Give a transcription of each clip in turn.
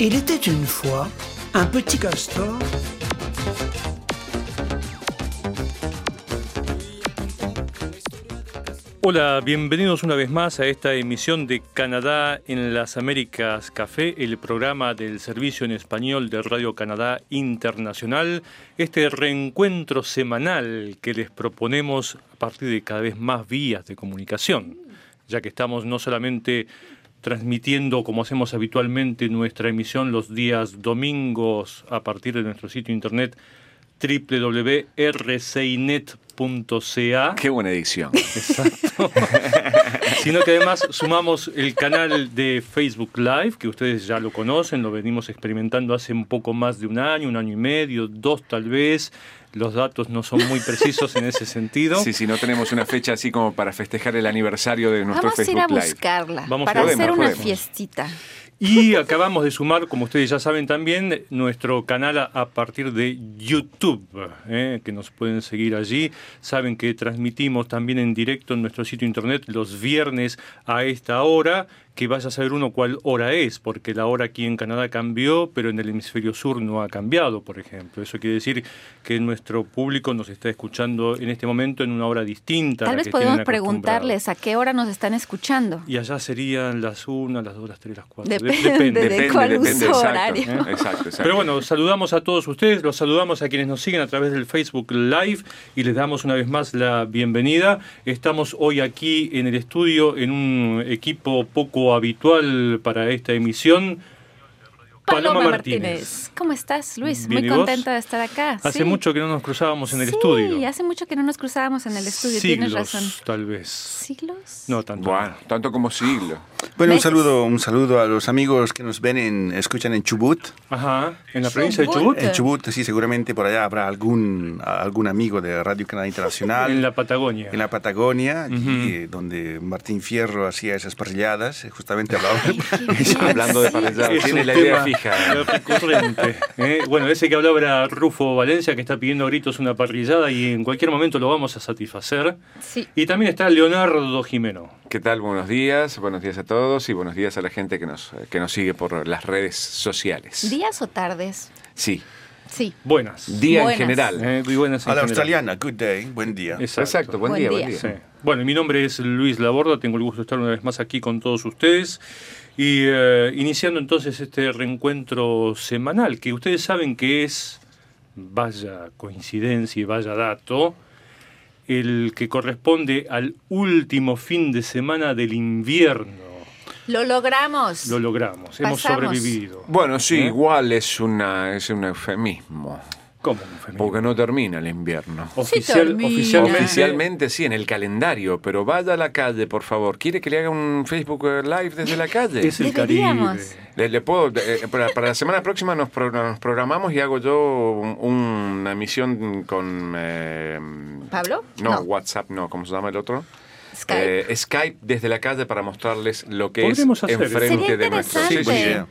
Il était une fois un petit castor. Hola, bienvenidos una vez más a esta emisión de Canadá en las Américas Café, el programa del servicio en español de Radio Canadá Internacional, este reencuentro semanal que les proponemos a partir de cada vez más vías de comunicación, ya que estamos no solamente transmitiendo como hacemos habitualmente nuestra emisión los días domingos a partir de nuestro sitio internet www.rcinet.ca. Qué buena edición. Exacto. Sino que además sumamos el canal de Facebook Live, que ustedes ya lo conocen, lo venimos experimentando hace un poco más de un año, un año y medio, dos tal vez. Los datos no son muy precisos en ese sentido. Sí, sí, no tenemos una fecha así como para festejar el aniversario de nuestro Vamos a ir Facebook a Live. buscarla Vamos, para podemos, hacer una podemos. fiestita. Y acabamos de sumar, como ustedes ya saben también, nuestro canal a, a partir de YouTube, ¿eh? que nos pueden seguir allí. Saben que transmitimos también en directo en nuestro sitio internet los viernes a esta hora, que vaya a saber uno cuál hora es, porque la hora aquí en Canadá cambió, pero en el hemisferio sur no ha cambiado, por ejemplo. Eso quiere decir que nuestro público nos está escuchando en este momento en una hora distinta. a Tal la vez que podemos preguntarles a qué hora nos están escuchando. Y allá serían las 1, las 2, las 3, las 4. Depende de cuál uso exacto, horario. ¿eh? Exacto, exacto. Pero bueno, saludamos a todos ustedes, los saludamos a quienes nos siguen a través del Facebook Live y les damos una vez más la bienvenida. Estamos hoy aquí en el estudio en un equipo poco habitual para esta emisión. Paloma, Martínez. ¿Cómo estás, Luis? Bien, Muy contenta de estar acá. Hace Sí. mucho que no nos cruzábamos en el Sí, estudio. hace mucho que no nos cruzábamos en el estudio, tienes Siglos, razón. tal vez. ¿Siglos? No tanto. Bueno, tanto como siglo. Bueno, un saludo, un saludo a los amigos que nos ven, en, escuchan en Chubut. Ajá, en la provincia de Chubut. En Chubut, sí, seguramente por allá habrá algún, algún amigo de Radio Canadá Internacional. en la Patagonia. en la Patagonia, eh, donde Martín Fierro hacía esas parrilladas, eh, justamente hablaba. Hablando de parrilladas, tiene la idea fija. recurrente, ¿eh? Bueno, ese que hablaba era Rufo Valencia, que está pidiendo a gritos una parrillada y en cualquier momento lo vamos a satisfacer. Sí. Y también está Leonardo Jimeno. ¿Qué tal? Buenos días, buenos días a todos y buenos días a la gente que nos, que nos sigue por las redes sociales. ¿Días o tardes? Sí, Sí. Buenas. día Buenas. en general. Eh, muy buenas en A la general. australiana, good day, buen día. Exacto. Exacto, buen, Buen día, día. buen día. Sí. Bueno, mi nombre es Luis Laborda, tengo el gusto de estar una vez más aquí con todos ustedes y eh, iniciando entonces este reencuentro semanal que ustedes saben que es, vaya coincidencia y vaya dato, el que corresponde al último fin de semana del invierno. Lo logramos. Lo logramos, hemos sobrevivido. Bueno, sí, ¿Eh? igual es, una, es un eufemismo, ¿Cómo? un feminismo? porque no termina el invierno. Oficial- termina. oficialmente, Oficialmente sí, en el calendario, pero vaya a la calle, por favor. ¿Quiere que le haga un Facebook eh, Live desde la calle? es el. Caribe. Le, le puedo, eh, para, para la semana próxima nos, pro- nos programamos y hago yo un- una emisión con... eh, ¿Pablo? No, No. WhatsApp, no, ¿cómo se llama el otro? Skype. Eh, Skype desde la calle para mostrarles lo que es eso. enfrente de nuestro... Sí.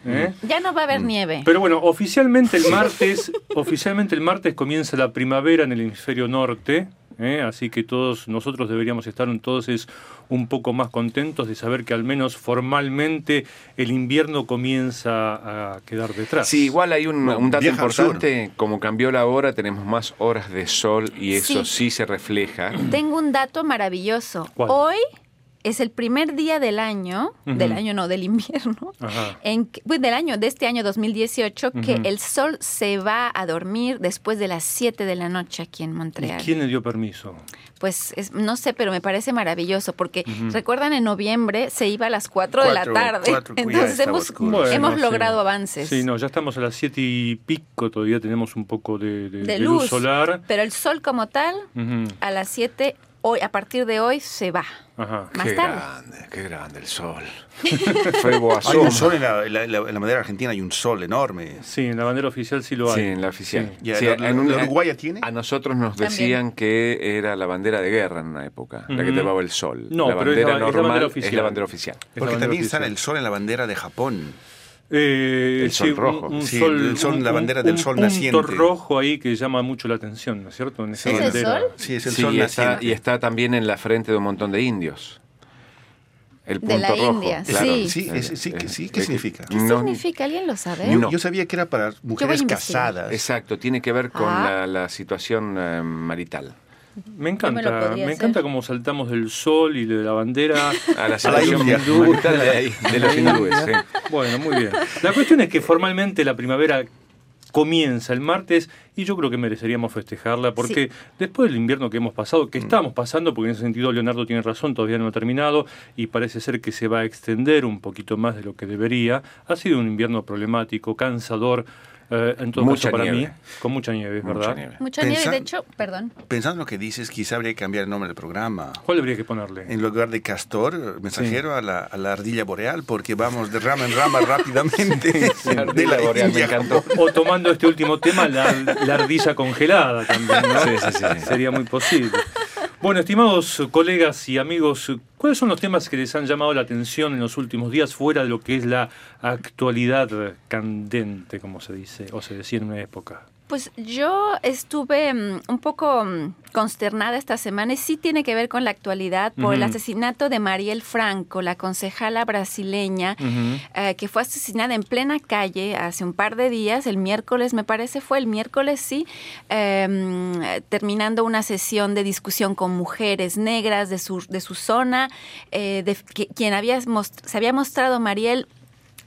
¿Eh? Ya no va a haber nieve. Pero bueno, oficialmente el martes, oficialmente el martes comienza la primavera en el hemisferio norte, ¿eh? así que todos nosotros deberíamos estar entonces un poco más contentos de saber que al menos formalmente el invierno comienza a quedar detrás. Sí, igual hay un, No, un dato importante, como cambió la hora, tenemos más horas de sol y eso Sí. sí, se refleja. Tengo un dato maravilloso. ¿Cuál? Hoy es el primer día del año, del año no, del invierno, Ajá. en que- pues, del año, de este año 2018, que Ujú. el sol se va a dormir después de las 7 de la noche aquí en ¿Y Montreal. quién le dio permiso? Pues es- no sé, pero me parece maravilloso, porque recuerdan en noviembre se iba a las 4 de la tarde. cuatro, ya Entonces estaba hemos. Bueno, hemos sí. logrado avances. Sí, no, ya estamos a las siete y pico, todavía tenemos un poco de, de- de de luz, solar. Pero el sol como tal, a las 7, hoy, a partir de hoy, se va. Ajá. Más qué tarde. grande, qué grande el sol. Fuego Hay azul. un sol en la, en la- en la- en la bandera argentina, hay un sol enorme. Sí, en la bandera oficial sí lo hay. Sí, en la oficial. Sí. Ya, Sí, ¿la- en uruguaya tiene? A nosotros nos También. decían que era la bandera de guerra en una época, la que llevaba el sol. No, la pero es la- bandera es la normal es oficial. la bandera oficial. Es Porque bandera también está oficial. el sol en la bandera de Japón. Eh, El sol sí, rojo. Un, un Sí, sol, el sol, un- la un- bandera del un sol punto naciente. rojo ahí que llama mucho la atención, ¿no es cierto? En esa ¿Es el bandera. sol? Sí, es el Sí, sol y está, naciente. y está también en la frente de un montón de indios. El De punto la rojo, India, claro. sí. Sí, es- sí, que- sí, ¿qué Eh, significa? ¿Qué no- significa? ¿Alguien lo sabe? No. Yo sabía que era para mujeres casadas. Exacto, tiene que ver con Ah. la, la situación eh, marital. Me encanta, me encanta cómo saltamos del sol y de la bandera. A la marital de, de los hindúes. sí. Bueno, muy bien. La cuestión es que formalmente la primavera comienza el martes y yo creo que mereceríamos festejarla porque después del invierno que hemos pasado, que estamos pasando, porque en ese sentido Leonardo tiene razón, todavía no ha terminado y parece ser que se va a extender un poquito más de lo que debería, ha sido un invierno problemático, cansador, eh, en todo Mucha caso para nieve. mí, con mucha nieve, Mucha ¿verdad? nieve. Mucha Pensa- nieve, de hecho, perdón. Pensando en lo que dices, quizá habría que cambiar el nombre del programa. ¿Cuál habría que ponerle? En lugar de castor, mensajero, a, la, a la ardilla boreal, porque vamos de rama en rama rápidamente. La ardilla boreal, me encantó. O tomando este último tema, la, la ardilla congelada también, ¿no? Sí, sí, sí. Sería muy posible. Bueno, estimados colegas y amigos, ¿cuáles son los temas que les han llamado la atención en los últimos días fuera de lo que es la actualidad candente, como se dice, o se decía en una época? Pues yo estuve mm, un poco mm, consternada esta semana y sí tiene que ver con la actualidad por el asesinato de Mariel Franco, la concejala brasileña, eh, que fue asesinada en plena calle hace un par de días, el miércoles me parece fue, el miércoles sí, mm, terminando una sesión de discusión con mujeres negras de su, de su zona, eh, de, que- quien había most- se había mostrado Mariel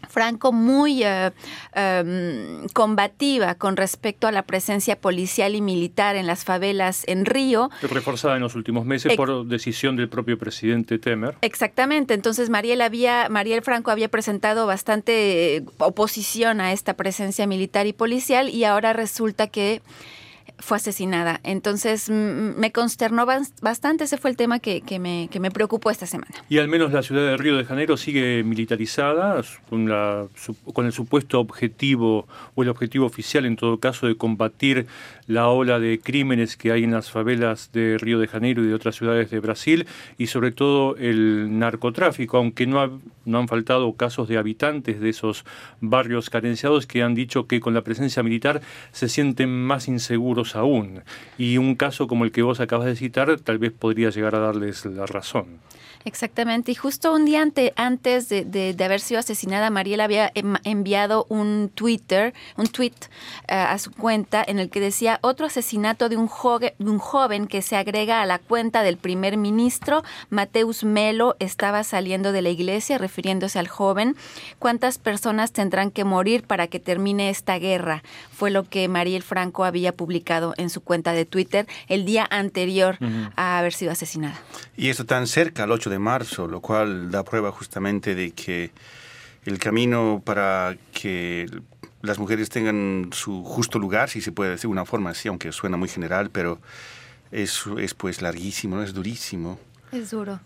Franco muy eh, em, combativa con respecto a la presencia policial y militar en las favelas en Río. Reforzada en los últimos meses Ex- por decisión del propio presidente Temer. Exactamente, entonces Mariel había, Mariel Franco había presentado bastante eh, oposición a esta presencia militar y policial y ahora resulta que fue asesinada. Entonces me consternó bas- bastante, ese fue el tema que, que me, que me preocupó esta semana. Y al menos la ciudad de Río de Janeiro sigue militarizada con, la, con el supuesto objetivo, o el objetivo oficial en todo caso, de combatir la ola de crímenes que hay en las favelas de Río de Janeiro y de otras ciudades de Brasil, y sobre todo el narcotráfico, aunque no, ha- no han faltado casos de habitantes de esos barrios carenciados que han dicho que con la presencia militar se sienten más inseguros aún. Y un caso como el que vos acabas de citar tal vez podría llegar a darles la razón. Exactamente, y justo un día ante- antes de, de- de haber sido asesinada, Mariela había em- enviado un Twitter, un tweet eh, a su cuenta en el que decía otro asesinato de un, joven, de un joven que se agrega a la cuenta del primer ministro, Mateus Melo, estaba saliendo de la iglesia, refiriéndose al joven. ¿Cuántas personas tendrán que morir para que termine esta guerra? Fue lo que Mariel Franco había publicado en su cuenta de Twitter el día anterior a haber sido asesinada. Y esto tan cerca, al 8 de marzo, lo cual da prueba justamente de que el camino para que las mujeres tengan su justo lugar, si se puede decir de una forma así, aunque suena muy general, pero es, es pues larguísimo, ¿no? es durísimo. Es duro.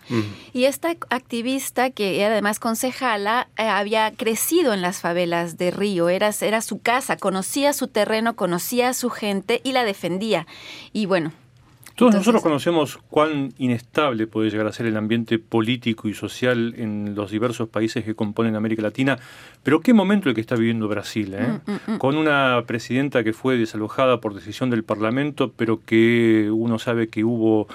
Y esta activista, que era además concejala, eh, había crecido en las favelas de Río, era, era su casa, conocía su terreno, conocía a su gente y la defendía. Y bueno. Todos entonces- nosotros conocemos cuán inestable puede llegar a ser el ambiente político y social en los diversos países que componen América Latina, pero qué momento el que está viviendo Brasil, ¿eh? Mm, con una presidenta que fue desalojada por decisión del Parlamento, pero que uno sabe que hubo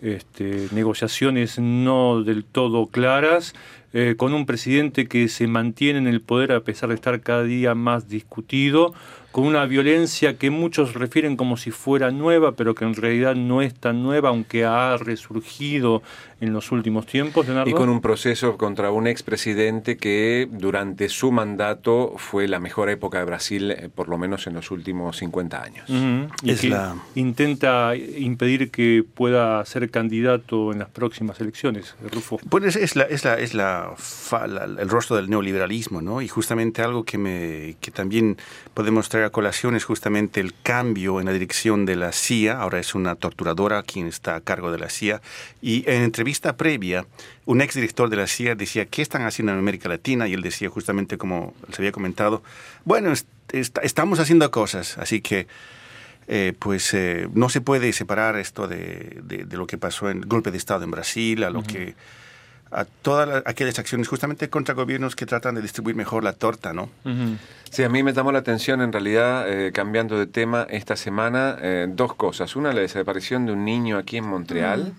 este, negociaciones no del todo claras, eh, con un presidente que se mantiene en el poder a pesar de estar cada día más discutido, con una violencia que muchos refieren como si fuera nueva, pero que en realidad no es tan nueva, aunque ha resurgido en los últimos tiempos, Leonardo. Y con un proceso contra un expresidente que durante su mandato fue la mejor época de Brasil, eh, por lo menos en los últimos 50 años. Ujú, y Es que la- intenta impedir que pueda ser candidato en las próximas elecciones, Rufo. Pues es, es la, es la, es la, fa- la- el rostro del neoliberalismo, ¿no? Y justamente algo que, me, que también podemos traer a colación es justamente el cambio en la dirección de la CIA. Ahora es una torturadora quien está a cargo de la CIA. Y en entrevista previa, un exdirector de la CIA decía, ¿qué están haciendo en América Latina? Y él decía justamente, como se había comentado, bueno, est- est- estamos haciendo cosas, así que... eh, pues eh, no se puede separar esto de, de- de lo que pasó en el golpe de Estado en Brasil, a lo que a todas aquellas acciones justamente contra gobiernos que tratan de distribuir mejor la torta, ¿no? Sí, a mí me llamó la atención en realidad, eh, cambiando de tema esta semana, eh, dos cosas. Una, la desaparición de un niño aquí en Montreal,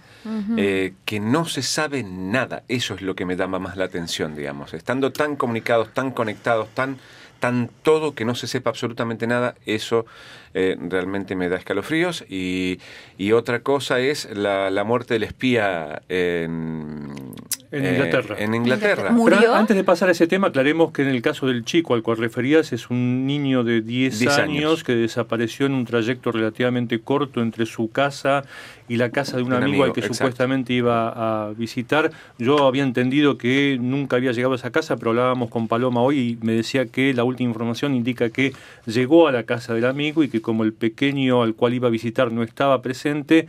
eh, que no se sabe nada. Eso es lo que me llama más la atención, digamos. Estando tan comunicados, tan conectados, tan, tan todo que no se sepa absolutamente nada, eso realmente me da escalofríos. Y, y otra cosa es la, la muerte del espía en en Inglaterra. en Inglaterra. Pero antes de pasar a ese tema, aclaremos que en el caso del chico al cual referías es un niño de 10, años, que desapareció en un trayecto relativamente corto entre su casa y la casa de un, amigo, al que supuestamente iba a visitar. Yo había entendido que nunca había llegado a esa casa, pero hablábamos con Paloma hoy y me decía que la última información indica que llegó a la casa del amigo y que como el pequeño al cual iba a visitar no estaba presente,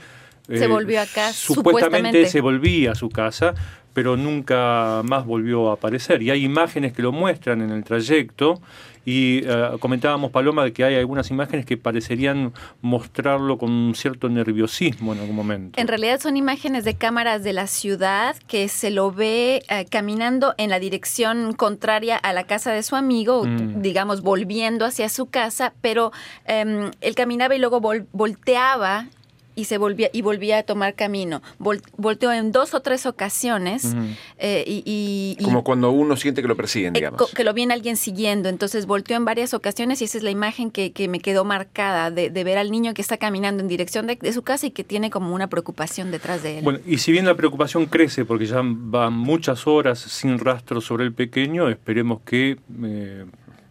se volvió a casa. supuestamente se volvía a su casa, pero nunca más volvió a aparecer. Y hay imágenes que lo muestran en el trayecto y eh, comentábamos, Paloma, de que hay algunas imágenes que parecerían mostrarlo con un cierto nerviosismo en algún momento. En realidad son imágenes de cámaras de la ciudad que se lo ve eh, caminando en la dirección contraria a la casa de su amigo, mm. digamos, volviendo hacia su casa, pero em, él caminaba y luego volteaba y se volvía y volvía a tomar camino. volteó en dos o tres ocasiones eh, y, como cuando uno siente que lo persiguen, eh, digamos. que lo viene alguien siguiendo. Entonces volteó en varias ocasiones y esa es la imagen que, me quedó marcada de, ver al niño que está caminando en dirección de, su casa y que tiene como una preocupación detrás de él. Bueno, y si bien la preocupación crece porque ya van muchas horas sin rastro sobre el pequeño, esperemos que eh,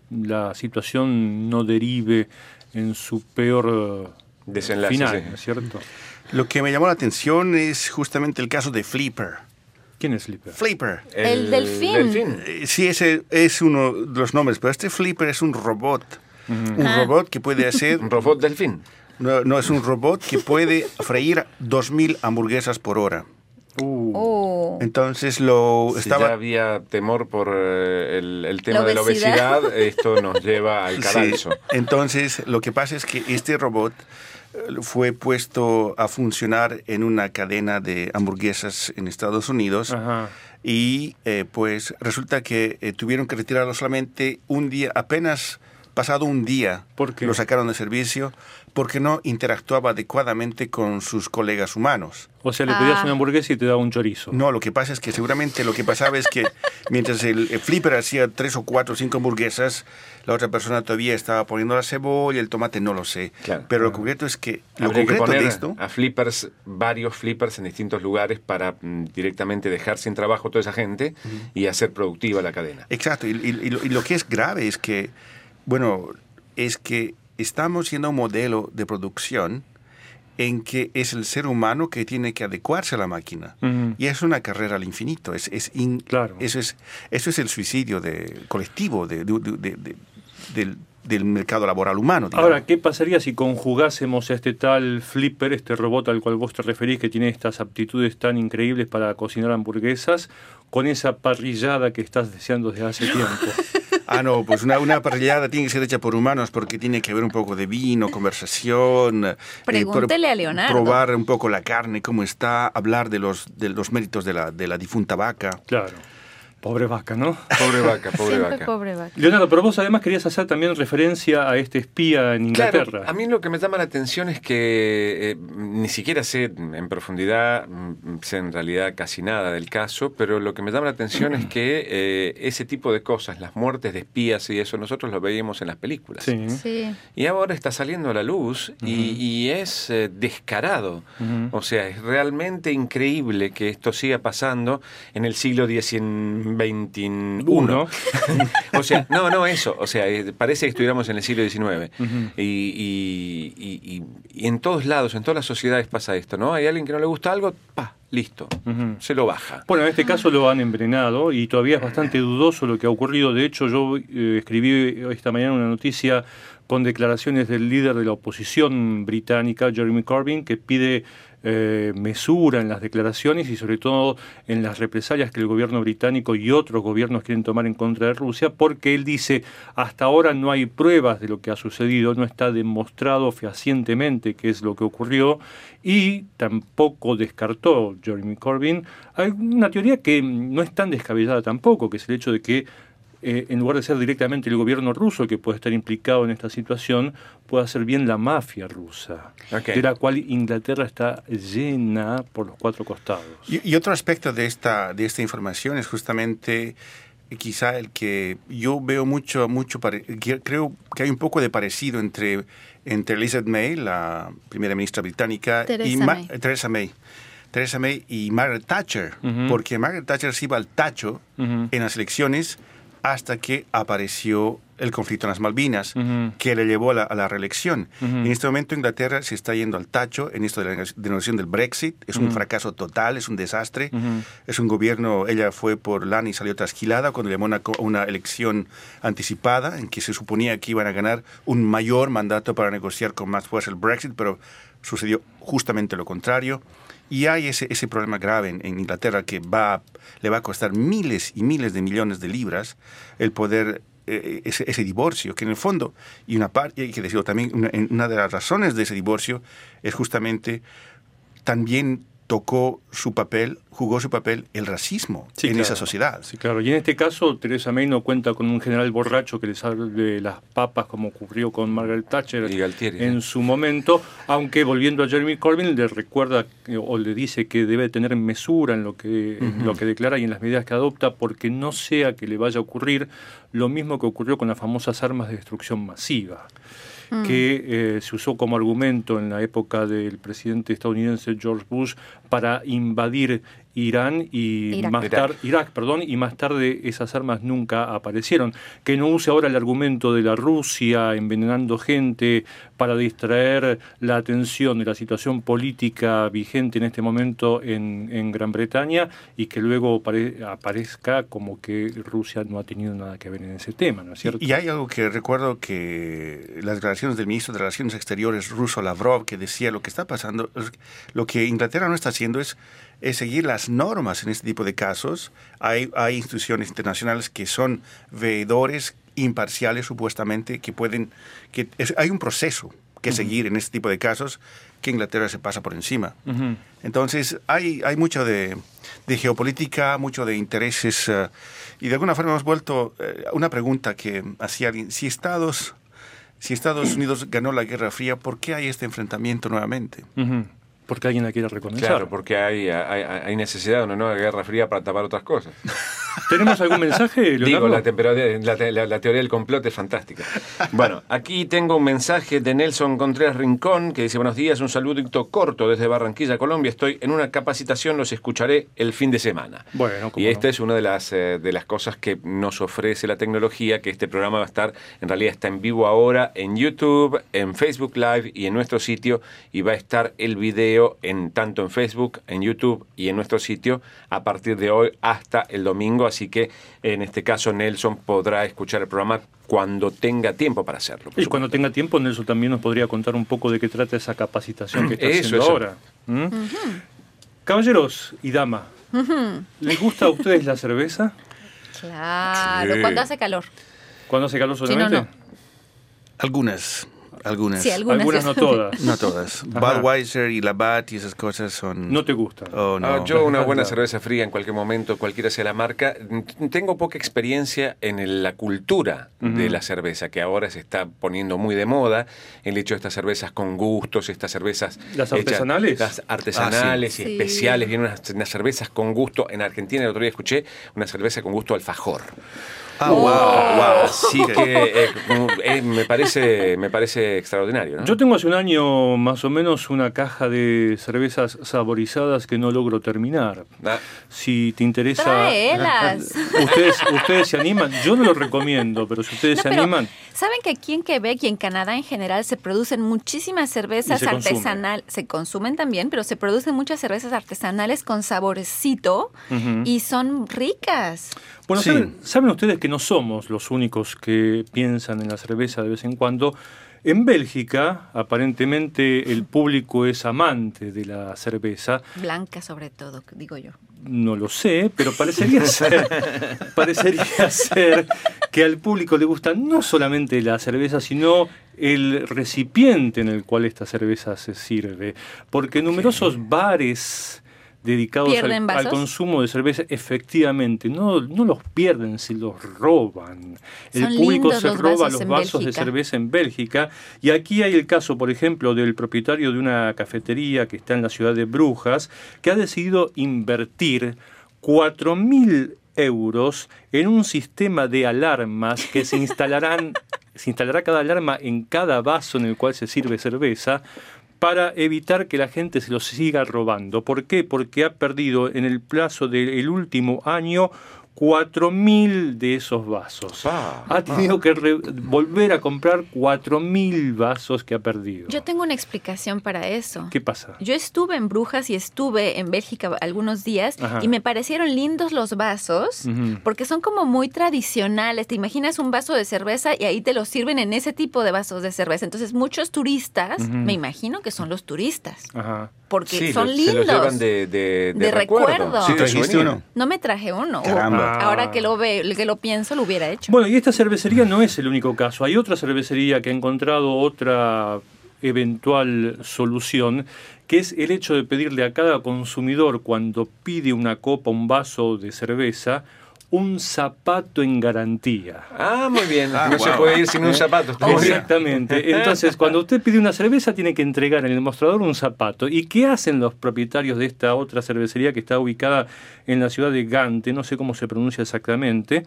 la situación no derive en su peor desenlace. Final, ¿cierto? Lo que me llamó la atención es justamente el caso de Flipper. ¿Quién es Flipper? Flipper. El, delfín. Eh, sí, ese es uno de los nombres, pero este Flipper es un robot. Un ah. robot que puede hacer... ¿Un robot delfín? No, no, es un robot que puede freír 2.000 hamburguesas por hora. Uh. Oh. Entonces lo estaba... ya había temor por eh, el, tema de la obesidad, esto nos lleva al cadalso. Entonces lo que pasa es que este robot fue puesto a funcionar en una cadena de hamburguesas en Estados Unidos. Y eh, pues resulta que eh, tuvieron que retirarlo solamente un día, apenas pasado un día, lo sacaron de servicio porque no interactuaba adecuadamente con sus colegas humanos. O sea, le pedías ah. una hamburguesa y te daba un chorizo. No, lo que pasa es que seguramente lo que pasaba es que mientras el, flipper hacía tres o cuatro o cinco hamburguesas, la otra persona todavía estaba poniendo la cebolla, el tomate, no lo sé. Pero lo concreto es que lo concreto de esto a flippers, varios flippers en distintos lugares para mm, directamente dejar sin trabajo a toda esa gente y hacer productiva la cadena. Exacto. y lo que es grave es que, bueno, es que estamos siendo un modelo de producción en que es el ser humano que tiene que adecuarse a la máquina. Y es una carrera al infinito. Es, es claro. eso, es, eso es el suicidio de, colectivo de, del, del mercado laboral humano. Ahora, ¿qué pasaría si conjugásemos a este tal Flipper, este robot al cual vos te referís, que tiene estas aptitudes tan increíbles para cocinar hamburguesas, con esa parrillada que estás deseando desde hace tiempo? Ah, no, pues una, una parrillada tiene que ser hecha por humanos porque tiene que haber un poco de vino, conversación. Eh, Pregúntele a Leonardo. Probar un poco la carne, cómo está, hablar de los, de los méritos de la, de la difunta vaca. Claro. Pobre vaca, ¿no? Pobre vaca, pobre vaca. Pobre vaca. Leonardo, pero vos además querías hacer también referencia a este espía en Inglaterra. Claro, a mí lo que me llama la atención es que eh, ni siquiera sé en profundidad, mm, sé en realidad casi nada del caso, pero lo que me llama la atención es que eh, ese tipo de cosas, las muertes de espías y eso, nosotros lo veíamos en las películas. Sí. Y ahora está saliendo a la luz y, es eh, descarado. O sea, es realmente increíble que esto siga pasando en el siglo XIX 21. o sea, no, no, eso. O sea, eh, parece que estuviéramos en el siglo XIX. y, en todos lados, en todas las sociedades pasa esto, ¿no? Hay alguien que no le gusta algo, pa, listo, se lo baja. Bueno, en este caso lo han envenenado y todavía es bastante dudoso lo que ha ocurrido. De hecho, yo eh, escribí esta mañana una noticia con declaraciones del líder de la oposición británica, Jeremy Corbyn, que pide eh, mesura en las declaraciones y sobre todo en las represalias que el gobierno británico y otros gobiernos quieren tomar en contra de Rusia, porque él dice, hasta ahora no hay pruebas de lo que ha sucedido, no está demostrado fehacientemente qué es lo que ocurrió y tampoco descartó Jeremy Corbyn. Hay una teoría que no es tan descabellada tampoco, que es el hecho de que eh, en lugar de ser directamente el gobierno ruso que puede estar implicado en esta situación, puede ser bien la mafia rusa, de la cual Inglaterra está llena por los cuatro costados. Y, otro aspecto de esta, de esta información es justamente eh, quizá el que yo veo mucho, mucho creo que hay un poco de parecido entre, entre Elizabeth May, la primera ministra británica, y May. Theresa May. Teresa May y Margaret Thatcher, porque Margaret Thatcher se iba al tacho en las elecciones hasta que apareció el conflicto en las Malvinas, que le llevó a la, reelección. En este momento Inglaterra se está yendo al tacho en esto de la negociación del Brexit. Es un fracaso total, es un desastre. Es un gobierno, ella fue por LAN y salió trasquilada cuando llamó una, una elección anticipada en que se suponía que iban a ganar un mayor mandato para negociar con más fuerza el Brexit, pero sucedió justamente lo contrario. Y hay ese, ese problema grave en, Inglaterra que va, le va a costar miles y miles de millones de libras el poder eh, ese, ese, divorcio, que en el fondo, y una parte, hay que decirlo también, una, una de las razones de ese divorcio es justamente también tocó su papel, jugó su papel el racismo en esa sociedad. Sí, claro. Y en este caso, Teresa May no cuenta con un general borracho que le salve las papas, como ocurrió con Margaret Thatcher en su momento, aunque volviendo a Jeremy Corbyn, le recuerda o le dice que debe tener mesura en lo que, en lo que declara y en las medidas que adopta, porque no sea que le vaya a ocurrir lo mismo que ocurrió con las famosas armas de destrucción masiva. Mm. que eh, se usó como argumento en la época del presidente estadounidense George Bush para invadir Irán y más tarde Irak, perdón, y más tarde esas armas nunca aparecieron. Que no use ahora el argumento de la Rusia envenenando gente para distraer la atención de la situación política vigente en este momento en, en Gran Bretaña y que luego aparezca como que Rusia no ha tenido nada que ver en ese tema, ¿no es cierto? Y, hay algo que recuerdo que las declaraciones del ministro de Relaciones Exteriores ruso Lavrov que decía lo que está pasando, lo que Inglaterra no está haciendo es es seguir las normas en este tipo de casos. Hay, hay instituciones internacionales que son veedores imparciales supuestamente que pueden que hay un proceso que seguir en este tipo de casos que Inglaterra se pasa por encima. Entonces hay, hay mucho de, de geopolítica, mucho de intereses eh, y de alguna forma hemos vuelto eh, una pregunta que hacía alguien, si Estados, si Estados Unidos ganó la Guerra Fría, ¿por qué hay este enfrentamiento nuevamente? Porque alguien la quiere reconocer. Claro, porque hay, hay, hay necesidad de una nueva guerra fría para tapar otras cosas. ¿Tenemos algún mensaje, Digo, la, la, teoría del complot es fantástica. Bueno, aquí tengo un mensaje de Nelson Contreras Rincón que dice, buenos días, un saludito corto desde Barranquilla, Colombia. Estoy en una capacitación, los escucharé el fin de semana. Bueno, y esta es una de las, eh, de las cosas que nos ofrece la tecnología, que este programa va a estar, en realidad está en vivo ahora en YouTube, en Facebook Live y en nuestro sitio, y va a estar el video en tanto en Facebook, en YouTube y en nuestro sitio a partir de hoy hasta el domingo así que en este caso Nelson podrá escuchar el programa cuando tenga tiempo para hacerlo. Y cuando tenga tiempo, Nelson también nos podría contar un poco de qué trata esa capacitación que está haciendo ahora. Caballeros y dama, ¿les gusta a ustedes la cerveza? Claro, cuando hace calor. ¿Cuando hace calor solamente? Algunas. Algunas. algunas. no todas. no todas. Budweiser y Labatt y esas cosas son... ¿No te gustan? Oh, no. Ah, yo una buena cerveza fría en cualquier momento, cualquiera sea la marca. Tengo poca experiencia en la cultura de la cerveza, que ahora se está poniendo muy de moda. El hecho de estas cervezas con gustos, estas cervezas... ¿Las artesanales? las artesanales y especiales. Vienen unas, unas cervezas con gusto. En Argentina el otro día escuché una cerveza con gusto alfajor. Ah, wow, wow. Así que eh, eh, me, parece, me parece extraordinario. Yo tengo hace un año más o menos una caja de cervezas saborizadas que no logro terminar. Ah. Si te interesa... Ustedes, ustedes se animan. Yo no lo recomiendo, pero si ustedes se animan... ¿Saben que aquí en Quebec y en Canadá en general se producen muchísimas cervezas artesanales? Se consumen también, pero se producen muchas cervezas artesanales con saborcito y son ricas. Bueno, ¿saben, ustedes que no somos los únicos que piensan en la cerveza de vez en cuando? En Bélgica, aparentemente, el público es amante de la cerveza. Blanca sobre todo, digo yo. No lo sé, pero parecería ser, parecería ser que al público le gusta no solamente la cerveza, sino el recipiente en el cual esta cerveza se sirve. Porque numerosos bares dedicados al, consumo de cerveza, efectivamente, no, no los pierden, se los roban. El público se los roba vasos los vasos de cerveza en Bélgica. Y aquí hay el caso, por ejemplo, del propietario de una cafetería que está en la ciudad de Brujas, que ha decidido invertir 4.000 euros en un sistema de alarmas que se instalarán, se instalará cada alarma en cada vaso en el cual se sirve cerveza para evitar que la gente se los siga robando. ¿Por qué? Porque ha perdido en el plazo del último año 4.000 de esos vasos. Ha tenido que volver a comprar 4.000 vasos que ha perdido. Yo tengo una explicación para eso. ¿Qué pasa? Yo estuve en Brujas y estuve en Bélgica algunos días Ajá. y me parecieron lindos los vasos porque son como muy tradicionales. Te imaginas un vaso de cerveza y ahí te lo sirven en ese tipo de vasos de cerveza. Entonces muchos turistas, me imagino que son los turistas, Ajá. porque Sí, son lo- lindos. Se los llevan de, de, De recuerdo. Sí, ¿Sí de trajiste uno? No me traje uno. O- Caramba. Ahora que lo ve, que lo pienso, lo hubiera hecho. Bueno, y esta cervecería no es el único caso. Hay otra cervecería que ha encontrado otra eventual solución, que es el hecho de pedirle a cada consumidor cuando pide una copa, un vaso de cerveza, un zapato en garantía. Ah, muy bien. Ah, no se puede ir sin un zapato. está muy bien. Exactamente. Entonces, cuando usted pide una cerveza, tiene que entregar en el mostrador un zapato. ¿Y qué hacen los propietarios de esta otra cervecería que está ubicada en la ciudad de Gante? No sé cómo se pronuncia exactamente.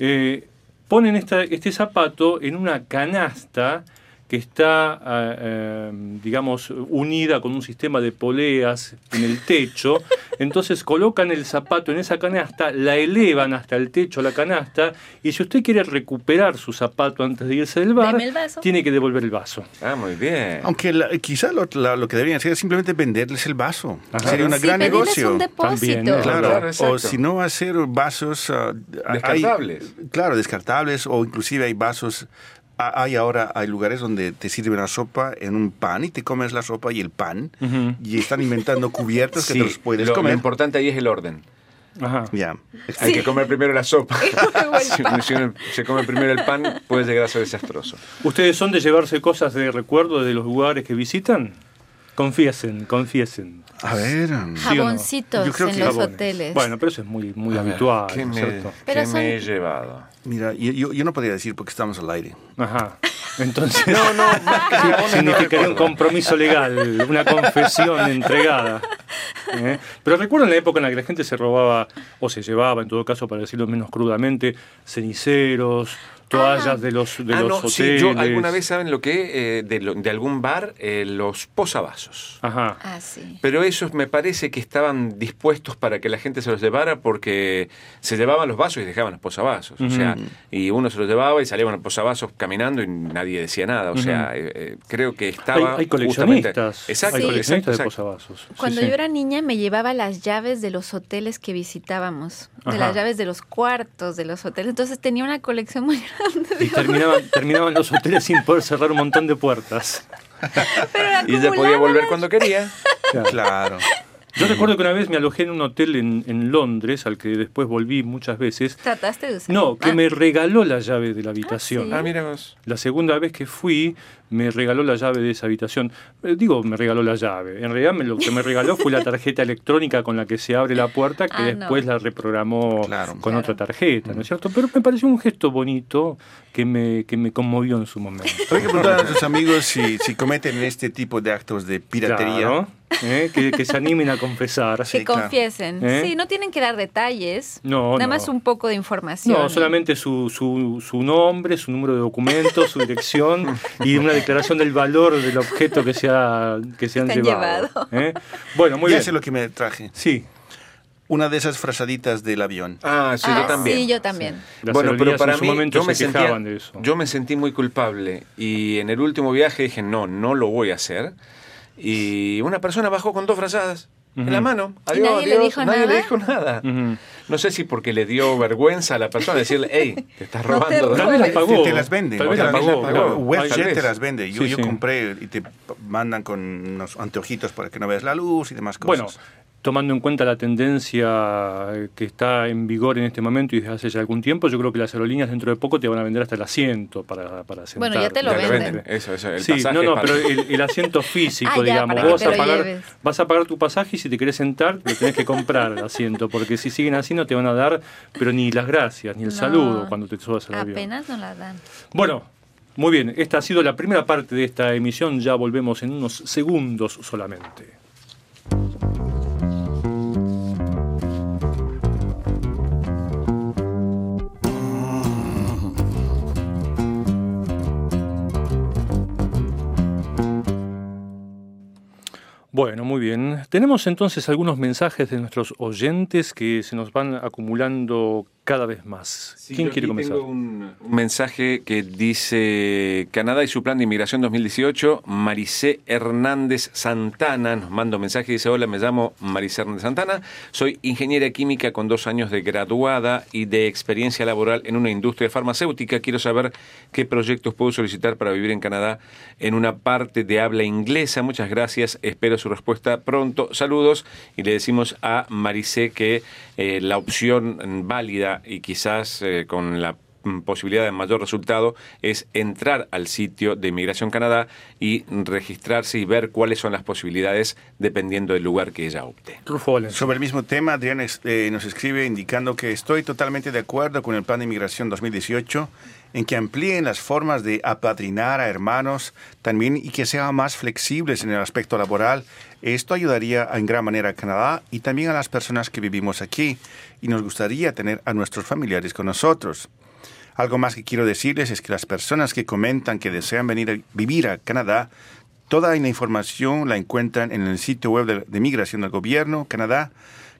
Eh, ponen esta- este zapato en una canasta que está, ah, eh, digamos, unida con un sistema de poleas en el techo. Entonces colocan el zapato en esa canasta, la elevan hasta el techo la canasta, y si usted quiere recuperar su zapato antes de irse del bar, tiene que devolver el vaso. Ah, muy bien. Aunque la- quizá lo, la- lo que deberían hacer es simplemente venderles el vaso. Ajá. Sería un Sí, gran negocio. un depósito. También, ¿eh? Claro, Claro, exacto. o si no hacer vasos hay- Descartables. claro, descartables o inclusive hay vasos hay ahora hay lugares donde te sirven la sopa en un pan y te comes la sopa y el pan y están inventando cubiertos que Sí, te los puedes lo, lo comer. importante ahí es el orden. Ajá. Ya. Hay que comer primero la sopa. si, pan. si uno se come primero el pan, puede llegar a ser desastroso. ¿Ustedes son de llevarse cosas de recuerdo de los lugares que visitan? Confiesen, confiesen. A ver. ¿Sí no? Jaboncitos Yo creo en que- los Jabones. hoteles. Bueno, pero eso es muy, muy A ver, habitual, ¿Qué, ¿no es me, cierto? Pero qué son- me he llevado? Mira, yo, no podría decir porque estamos al aire. Ajá. Entonces, No, no, jabones no significaría un compromiso legal, una confesión entregada. ¿eh? Pero recuerdo en la época en la que la gente se robaba, o se llevaba, en todo caso, para decirlo menos crudamente, ceniceros, toallas Ah. de los, de ah, los no, hoteles. sí, yo alguna vez, ¿saben lo que? Eh, de, lo- de algún bar, eh, los posavasos. Ajá. Ah, sí. Pero esos me parece que estaban dispuestos para que la gente se los llevara porque se llevaban los vasos y dejaban los posavasos. O sea, y uno se los llevaba y salían los posavasos caminando y nadie decía nada. O sea, eh, eh, creo que Hay, estaba. hay justamente- coleccionistas, Exacto, hay coleccionistas exacto, de posavasos. Cuando sí. yo era niña me llevaba las llaves de los hoteles que visitábamos, de Ajá. las llaves de los cuartos de los hoteles. Entonces tenía una colección muy grande. Y terminaban, terminaban los hoteles sin poder cerrar un montón de puertas. Pero Y ella podía volver cuando quería. Claro. Yo recuerdo que una vez me alojé en un hotel en, en Londres, al que después volví muchas veces. ¿Trataste de usar? No, que Ah, me regaló la llave de la habitación. sí. Ah, mira vos. La segunda vez que fui, me regaló la llave de esa habitación. Eh, digo, me regaló la llave. En realidad, me- lo que me regaló fue la tarjeta electrónica con la que se abre la puerta, que Ah, no. después la reprogramó Claro. con Claro. otra tarjeta, ¿no es cierto? Pero me pareció un gesto bonito que me, que me conmovió en su momento. Hay que preguntar a sus amigos si, si cometen este tipo de actos de piratería. Claro, ¿eh? que, que se animen a confesar. Que Sí, confiesen. ¿Eh? Sí, no tienen que dar detalles. No, Nada no. más un poco de información. No, solamente su, su, su nombre, su número de documento, su dirección y una declaración del valor del objeto que se, ha, que se han llevado. llevado. ¿eh? Bueno, muy ya bien. sé lo que me traje. Sí, Una de esas frazaditas del avión. Ah, sí, Ah, yo también. Sí, yo también. las bueno, pero para en su mí, momento yo me, se sentía, quejaban de eso. yo me sentí muy culpable y en el último viaje dije, no, no lo voy a hacer. Y una persona bajó con dos frazadas. En la mano. ¿Y Adiós, nadie le adiós. dijo nadie nada? le dijo nada. Ujú. No sé si porque le dio vergüenza a la persona decirle, hey, te estás No te robando. Tal vez las pagó. Te, las venden. Tal vez las pagó. WebJet te las vende. Yo, Sí, yo sí. compré y te mandan con unos anteojitos para que no veas la luz y demás Bueno, cosas. Tomando en cuenta la tendencia que está en vigor en este momento y desde hace ya algún tiempo, yo creo que las aerolíneas dentro de poco te van a vender hasta el asiento para, para sentar. Bueno, ya te lo venden. venden. Eso, eso, el sí, pasaje no, no, para- pero el, el asiento físico, Ah, digamos, vos vas a, pagar, vas a pagar tu pasaje y si te querés sentar, lo tenés que comprar el asiento, porque si siguen así no te van a dar, pero ni las gracias, ni el No. saludo cuando te subas al avión. Apenas no la dan. Bueno, muy bien, esta ha sido la primera parte de esta emisión, ya volvemos en unos segundos solamente. Bueno, muy bien. Tenemos entonces algunos mensajes de nuestros oyentes que se nos van acumulando cada vez más. Sí, ¿Quién quiere comenzar? tengo un, un mensaje que dice Canadá y su plan de inmigración 2018. Maricé Hernández Santana nos manda un mensaje y dice: Hola, me llamo Maricé Hernández Santana. Soy ingeniera química con dos años de graduada y de experiencia laboral en una industria farmacéutica. Quiero saber qué proyectos puedo solicitar para vivir en Canadá en una parte de habla inglesa. Muchas gracias. Espero su respuesta pronto. Saludos. Y le decimos a Maricé que eh, la opción mm, y quizás eh, con la mm, posibilidad de mayor resultado es entrar al sitio de Inmigración Canadá y registrarse y ver cuáles son las posibilidades dependiendo del lugar que ella opte. Sobre el mismo tema, Adrián es- eh, nos escribe indicando que estoy totalmente de acuerdo con el Plan de Inmigración 2018 en que amplíen las formas de apadrinar a hermanos también y que sean más flexibles en el aspecto laboral. Esto ayudaría en gran manera a Canadá y también a las personas que vivimos aquí y nos gustaría tener a nuestros familiares con nosotros. Algo más que quiero decirles es que las personas que comentan que desean venir a vivir a Canadá, toda la información la encuentran en el sitio web de, migración del gobierno, Canadá,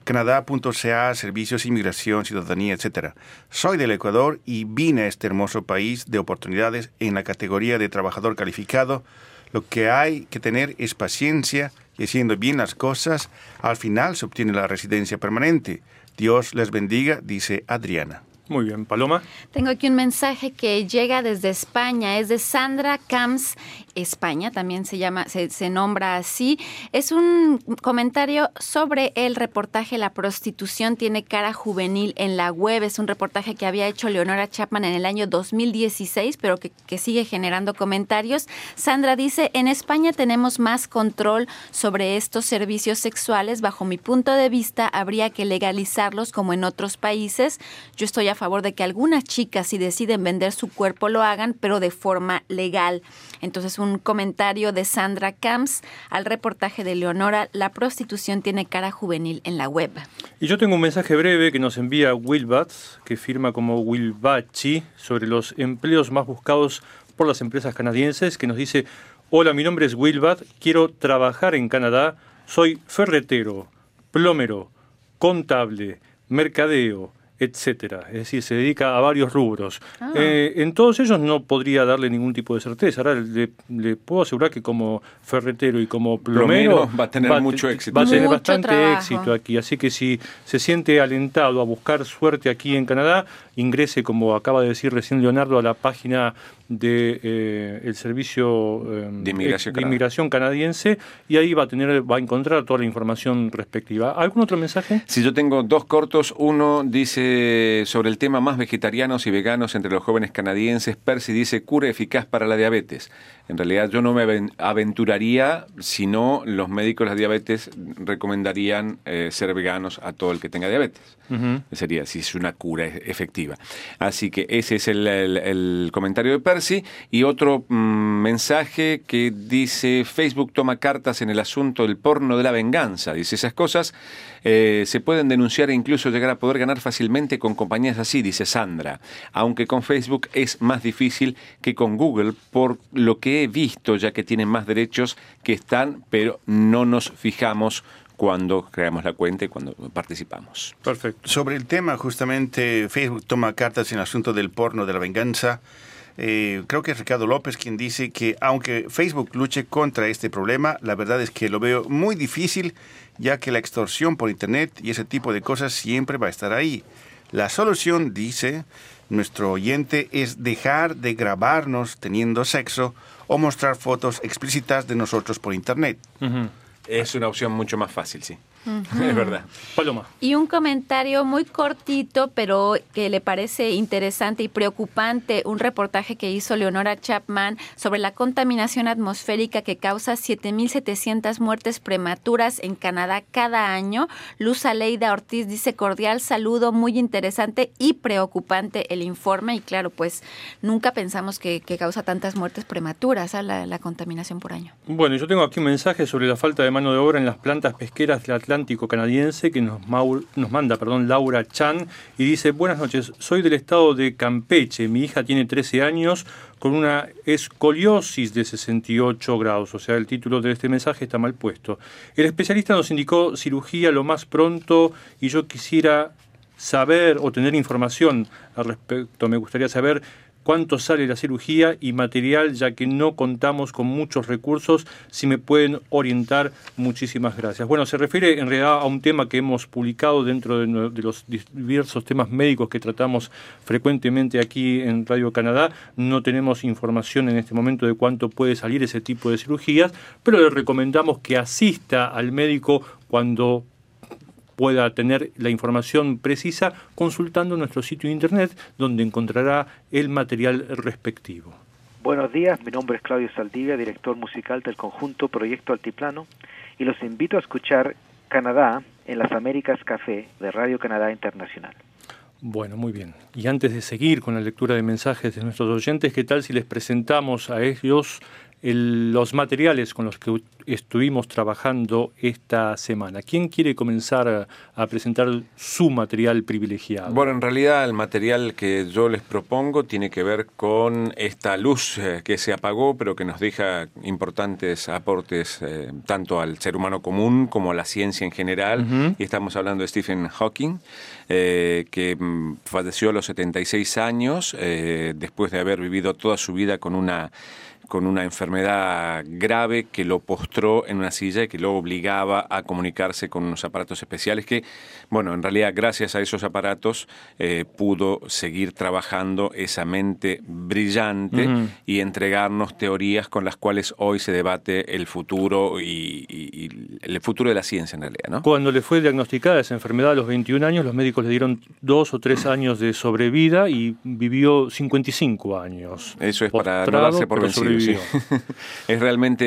canadá.ca, servicios, inmigración, ciudadanía, etc. Soy del Ecuador y vine a este hermoso país de oportunidades en la categoría de trabajador calificado. Lo que hay que tener es paciencia y haciendo bien las cosas, al final se obtiene la residencia permanente. Dios les bendiga, dice Adriana. Muy bien, Paloma. Tengo aquí un mensaje que llega desde España, es de Sandra Camps, España, también se llama, se, se nombra así. Es un comentario sobre el reportaje La prostitución tiene cara juvenil en la web. Es un reportaje que había hecho Leonora Chapman en el año 2016, pero que, que sigue generando comentarios. Sandra dice, en España tenemos más control sobre estos servicios sexuales. Bajo mi punto de vista, habría que legalizarlos como en otros países. Yo estoy a favor de que algunas chicas, si deciden vender su cuerpo, lo hagan, pero de forma legal. Entonces, un comentario de Sandra Camps al reportaje de Leonora, la prostitución tiene cara juvenil en la web. Y yo tengo un mensaje breve que nos envía Wilbat, que firma como Wilbachi, sobre los empleos más buscados por las empresas canadienses, que nos dice, hola, mi nombre es Wilbat, quiero trabajar en Canadá, soy ferretero, plomero, contable, mercadeo, etcétera. Es decir, se dedica a varios rubros. Ah. Eh, en todos ellos no podría darle ningún tipo de certeza. Ahora le, le puedo asegurar que como ferretero y como plomero, Plomero va a tener mucho éxito. Va a tener Mucho bastante trabajo. éxito aquí. Así que si se siente alentado a buscar suerte aquí en Canadá, ingrese, como acaba de decir recién Leonardo, a la página de eh, el servicio eh, De inmigración de canadiense. inmigración canadiense y ahí va a tener va a encontrar toda la información respectiva. ¿Algún otro mensaje? Si yo tengo dos cortos, uno dice sobre el tema más vegetarianos y veganos entre los jóvenes canadienses, Percy dice cura eficaz para la diabetes. En realidad yo no me aven- aventuraría si no los médicos de la diabetes recomendarían eh, ser veganos a todo el que tenga diabetes. Sería si es una cura e- Así que ese es el comentario de Percy. Y otro mm, mensaje que dice Facebook toma cartas en el asunto del porno de la venganza. Dice esas cosas eh, se pueden denunciar e incluso llegar a poder ganar fácilmente con compañías así, dice Sandra. Aunque con Facebook es más difícil que con Google por lo que he visto, ya que tienen más derechos que están, pero no nos fijamos cuando creamos la cuenta y cuando participamos. Perfecto. Sobre el tema, justamente, Facebook toma cartas en el asunto del porno de la venganza. eh, creo que es Ricardo López quien dice que aunque Facebook luche contra este problema, la verdad es que lo veo muy difícil ya que la extorsión por Internet y ese tipo de cosas siempre va a estar ahí. La solución, dice nuestro oyente, es dejar de grabarnos teniendo sexo o mostrar fotos explícitas de nosotros por Internet. Es una opción mucho más fácil, sí. Es verdad. Paloma. Y un comentario muy cortito, pero que le parece interesante y preocupante, un reportaje que hizo Leonora Chapman sobre la contaminación atmosférica que causa 7.700 muertes prematuras en Canadá cada año. Luz Aleida Ortiz dice cordial saludo, muy interesante y preocupante el informe. Y claro, pues nunca pensamos que, causa tantas muertes prematuras ¿ah? la, la, contaminación por año. Bueno, yo tengo aquí un mensaje sobre la falta de mano de obra en las plantas pesqueras del Atlántico canadiense que nos, nos manda perdón, Laura Chan y dice, buenas noches, soy del estado de Campeche, mi hija tiene 13 años con una escoliosis de 68 grados, o sea, el título de este mensaje está mal puesto. El especialista nos indicó cirugía lo más pronto y yo quisiera saber o tener información al respecto. Me gustaría saber cuánto sale la cirugía y material, ya que no contamos con muchos recursos. Si me pueden orientar, muchísimas gracias. Bueno, se refiere en realidad a un tema que hemos publicado dentro de, los diversos temas médicos que tratamos frecuentemente aquí en Radio Canadá. No tenemos información en este momento de cuánto puede salir ese tipo de cirugías, pero le recomendamos que asista al médico cuando pueda tener la información precisa consultando nuestro sitio de internet donde encontrará el material respectivo. Buenos días, mi nombre es Claudio Saldivia, director musical del conjunto Proyecto Altiplano, y los invito a escuchar Canadá en las Américas Café de Radio Canadá Internacional. Bueno, muy bien. Y antes de seguir con la lectura de mensajes de nuestros oyentes, ¿qué tal si les presentamos a ellos los materiales con los que estuvimos trabajando esta semana. ¿Quién quiere comenzar a, presentar su material privilegiado? Bueno, en realidad el material que yo les propongo tiene que ver con esta luz eh, que se apagó, pero que nos deja importantes aportes eh, tanto al ser humano común como a la ciencia en general. Y estamos hablando de Stephen Hawking, eh, que mm, falleció a los 76 años después de haber vivido toda su vida con una con una enfermedad grave que lo postró en una silla y que lo obligaba a comunicarse con unos aparatos especiales que, bueno, en realidad gracias a esos aparatos eh, pudo seguir trabajando esa mente brillante y entregarnos teorías con las cuales hoy se debate el futuro y, el futuro de la ciencia en realidad. ¿no? Cuando le fue diagnosticada esa enfermedad a los 21 años, los médicos le dieron dos o tres años de sobrevida y vivió 55 años. Eso es para no darse por vencido. Es realmente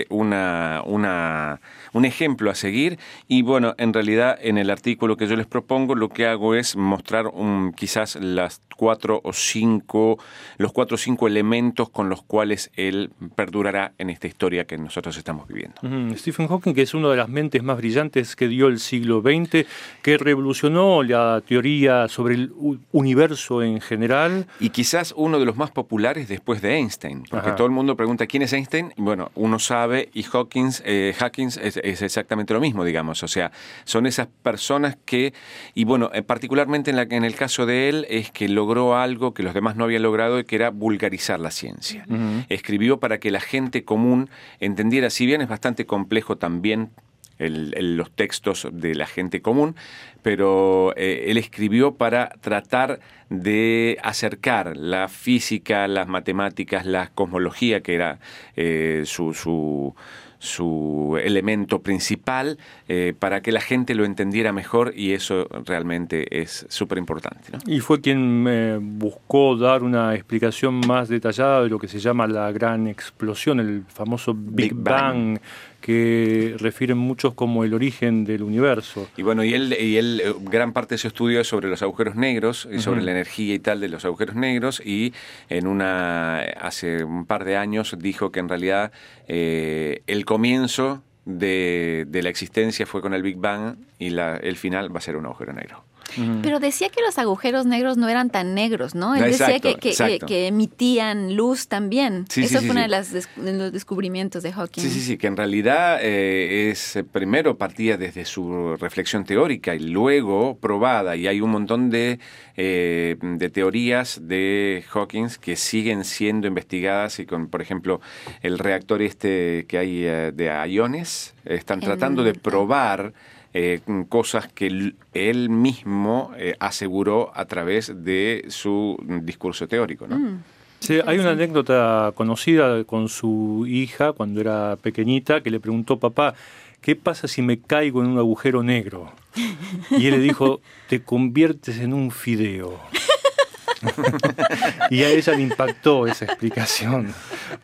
eh, una, una, un ejemplo a seguir y bueno, en realidad en el artículo que yo les propongo lo que hago es mostrar un, quizás las cuatro o cinco, los cuatro o cinco elementos con los cuales él perdurará en esta historia que nosotros estamos viviendo. Stephen Hawking, que es una de las mentes más brillantes que dio el siglo XX, que revolucionó la teoría sobre el universo en general. Y quizás uno de los más populares después de Einstein, porque todo el mundo pregunta quién es Einstein, bueno, uno sabe y Hawkins, eh, es, exactamente lo mismo, digamos, o sea, son esas personas que, y bueno, eh, particularmente en, la, en el caso de él, es que logró algo que los demás no habían logrado, que era vulgarizar la ciencia. Escribió para que la gente común entendiera, si bien es bastante complejo también los textos de la gente común, pero eh, él escribió para tratar de acercar la física, las matemáticas, la cosmología, que era eh, su, su su elemento principal eh, para que la gente lo entendiera mejor y eso realmente es súper importante. Y fue quien me buscó dar una explicación más detallada de lo que se llama la gran explosión, el famoso Big, Bang que refieren muchos como el origen del universo. Y bueno, y él, y él eh, gran parte de su estudio es sobre los agujeros negros y sobre la energía y tal de los agujeros negros y en una hace un par de años dijo que en realidad eh, el comienzo de, la existencia fue con el Big Bang y la, el final va a ser un agujero negro. Pero decía que los agujeros negros no eran tan negros, ¿no? Él decía que, que, emitían luz también. Eso fue uno de, las los descubrimientos de Hawking. Sí, sí, sí, que en realidad eh, es eh, primero partía desde su reflexión teórica y luego probada, y hay un montón de, eh, de teorías de Hawking que siguen siendo investigadas y con, por ejemplo, el reactor este que hay de iones, están tratando de probar eh, cosas que él mismo eh, aseguró a través de su discurso teórico. ¿no? Mm. Sí, hay una anécdota conocida con su hija cuando era pequeñita que le preguntó, papá, ¿qué pasa si me caigo en un agujero negro? Y él le dijo, te conviertes en un fideo. y a ella le impactó esa explicación.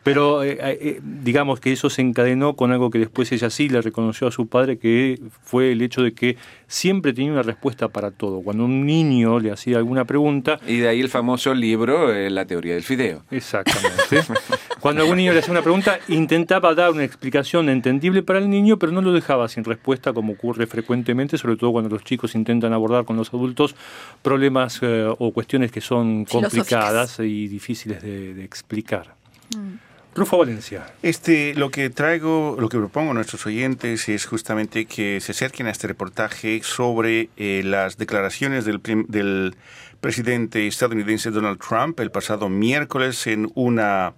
Pero eh, eh, digamos que eso se encadenó con algo que después ella sí le reconoció a su padre, que fue el hecho de que siempre tenía una respuesta para todo. Cuando un niño le hacía alguna pregunta... Y de ahí el famoso libro, eh, La teoría del fideo. Exactamente. Cuando algún niño le hacía una pregunta, intentaba dar una explicación entendible para el niño, pero no lo dejaba sin respuesta, como ocurre frecuentemente, sobre todo cuando los chicos intentan abordar con los adultos problemas o cuestiones que son complicadas y difíciles de, explicar. Mm. Rufo Valencia. Este, lo que traigo, lo que propongo a nuestros oyentes es justamente que se acerquen a este reportaje sobre eh, las declaraciones del, del presidente estadounidense Donald Trump el pasado miércoles en una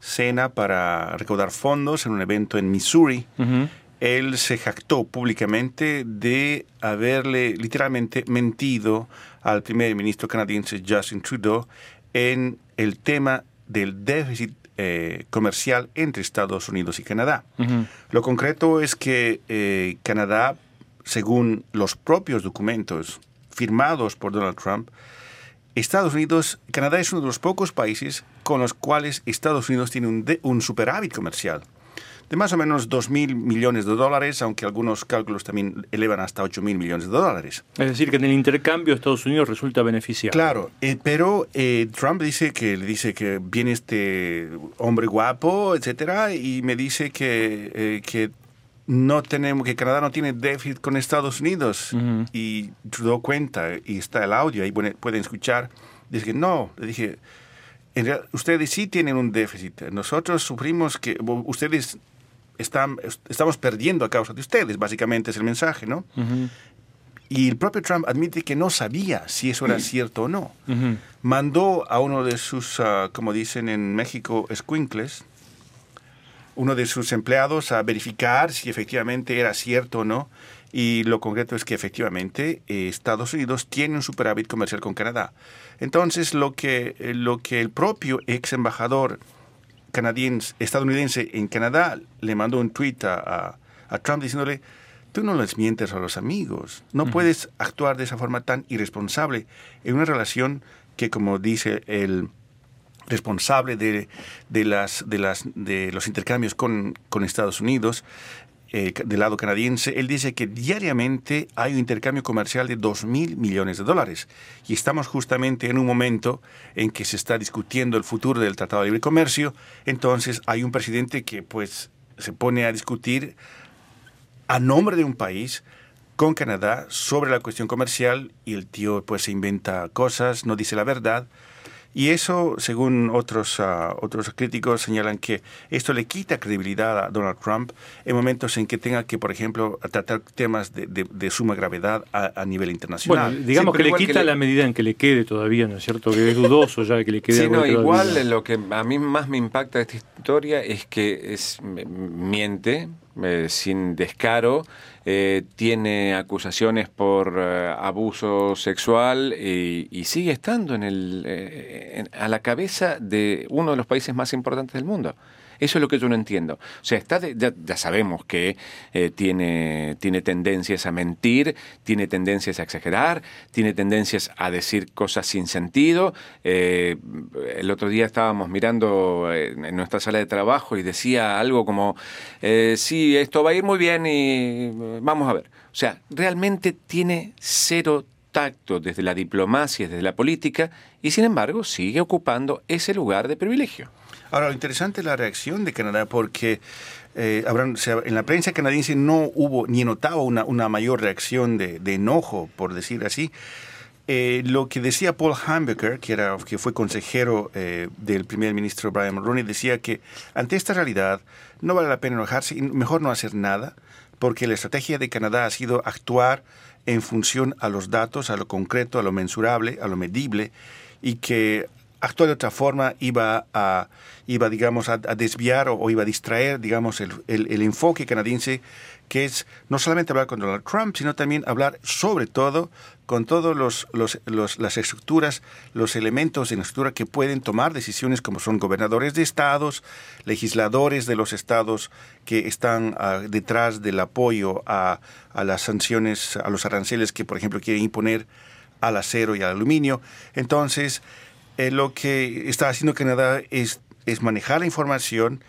cena para recaudar fondos en un evento en Missouri. Él se jactó públicamente de haberle literalmente mentido al primer ministro canadiense Justin Trudeau en el tema del déficit eh, comercial entre Estados Unidos y Canadá. Lo concreto es que eh, Canadá, según los propios documentos firmados por Donald Trump, Estados Unidos, Canadá es uno de los pocos países con los cuales Estados Unidos tiene un, un superávit comercial de más o menos 2 mil millones de dólares, aunque algunos cálculos también elevan hasta 8 mil millones de dólares. Es decir, que en el intercambio Estados Unidos resulta beneficiado. Claro, eh, pero eh, Trump dice que le dice que viene este hombre guapo, etcétera, y me dice que, eh, que no tenemos, que Canadá no tiene déficit con Estados Unidos. Y Trudeau cuenta, y está el audio, ahí pueden escuchar, dice que no, le dije, ustedes sí tienen un déficit. Nosotros sufrimos que ustedes estamos perdiendo a causa de ustedes, básicamente es el mensaje, ¿no? Y el propio Trump admite que no sabía si eso era cierto o no. Mandó a uno de sus, ah, como dicen en México, squinkles, uno de sus empleados a verificar si efectivamente era cierto o no. Y lo concreto es que efectivamente eh, Estados Unidos tiene un superávit comercial con Canadá. Entonces, lo que, eh, lo que el propio ex embajador canadiense, estadounidense en Canadá le mandó un tweet a, Trump diciéndole, tú no les mientes a los amigos, no puedes actuar de esa forma tan irresponsable en una relación que, como dice el responsable de, las, de, las, de los intercambios con, con Estados Unidos, eh, del lado canadiense, él dice que diariamente hay un intercambio comercial de 2 mil millones de dólares. Y estamos justamente en un momento en que se está discutiendo el futuro del Tratado de Libre Comercio. Entonces hay un presidente que pues se pone a discutir a nombre de un país con Canadá sobre la cuestión comercial y el tío pues se inventa cosas, no dice la verdad. Y eso, según otros, ah, otros críticos, señalan que esto le quita credibilidad a Donald Trump en momentos en que tenga que, por ejemplo, tratar temas de, de, suma gravedad a, nivel internacional. Bueno, digamos que le quita la medida en que le quede todavía, ¿no es cierto? Que es dudoso ya que le quede. Sí, no, igual lo que a mí más me impacta de esta historia es que es miente eh, sin descaro eh, tiene acusaciones por eh, abuso sexual y, sigue estando en el, eh, a la cabeza de uno de los países más importantes del mundo. Eso es lo que yo no entiendo. O sea, está ya, sabemos que tiene, tiene tendencias a mentir, tiene tendencias a exagerar, tiene tendencias a decir cosas sin sentido. el otro día estábamos mirando en nuestra sala de trabajo y decía algo como, sí, esto va a ir muy bien y vamos a ver. O sea, realmente tiene cero tacto desde la diplomacia, desde la política, y sin embargo sigue ocupando ese lugar de privilegio. Ahora, lo interesante es la reacción de Canadá, porque eh, en la prensa canadiense no hubo ni notaba una, una mayor reacción de, enojo, por decir así. eh, lo que decía Paul Hambecker, que, era, que fue consejero eh, del primer ministro Brian Mulroney, decía que ante esta realidad no vale la pena enojarse y mejor no hacer nada, porque la estrategia de Canadá ha sido actuar en función a los datos, a lo concreto, a lo mensurable, a lo medible, y que actuar de otra forma iba a, iba, digamos, a, desviar o, iba a distraer, digamos, el, el enfoque canadiense que es no solamente hablar con Donald Trump, sino también hablar sobre todo con todas los, los, las estructuras, los elementos en la estructura que pueden tomar decisiones como son gobernadores de estados, legisladores de los estados que están ah, detrás del apoyo a, a las sanciones, a los aranceles que, por ejemplo, quieren imponer al acero y al aluminio. Entonces, eh, lo que está haciendo Canadá es, es manejar la información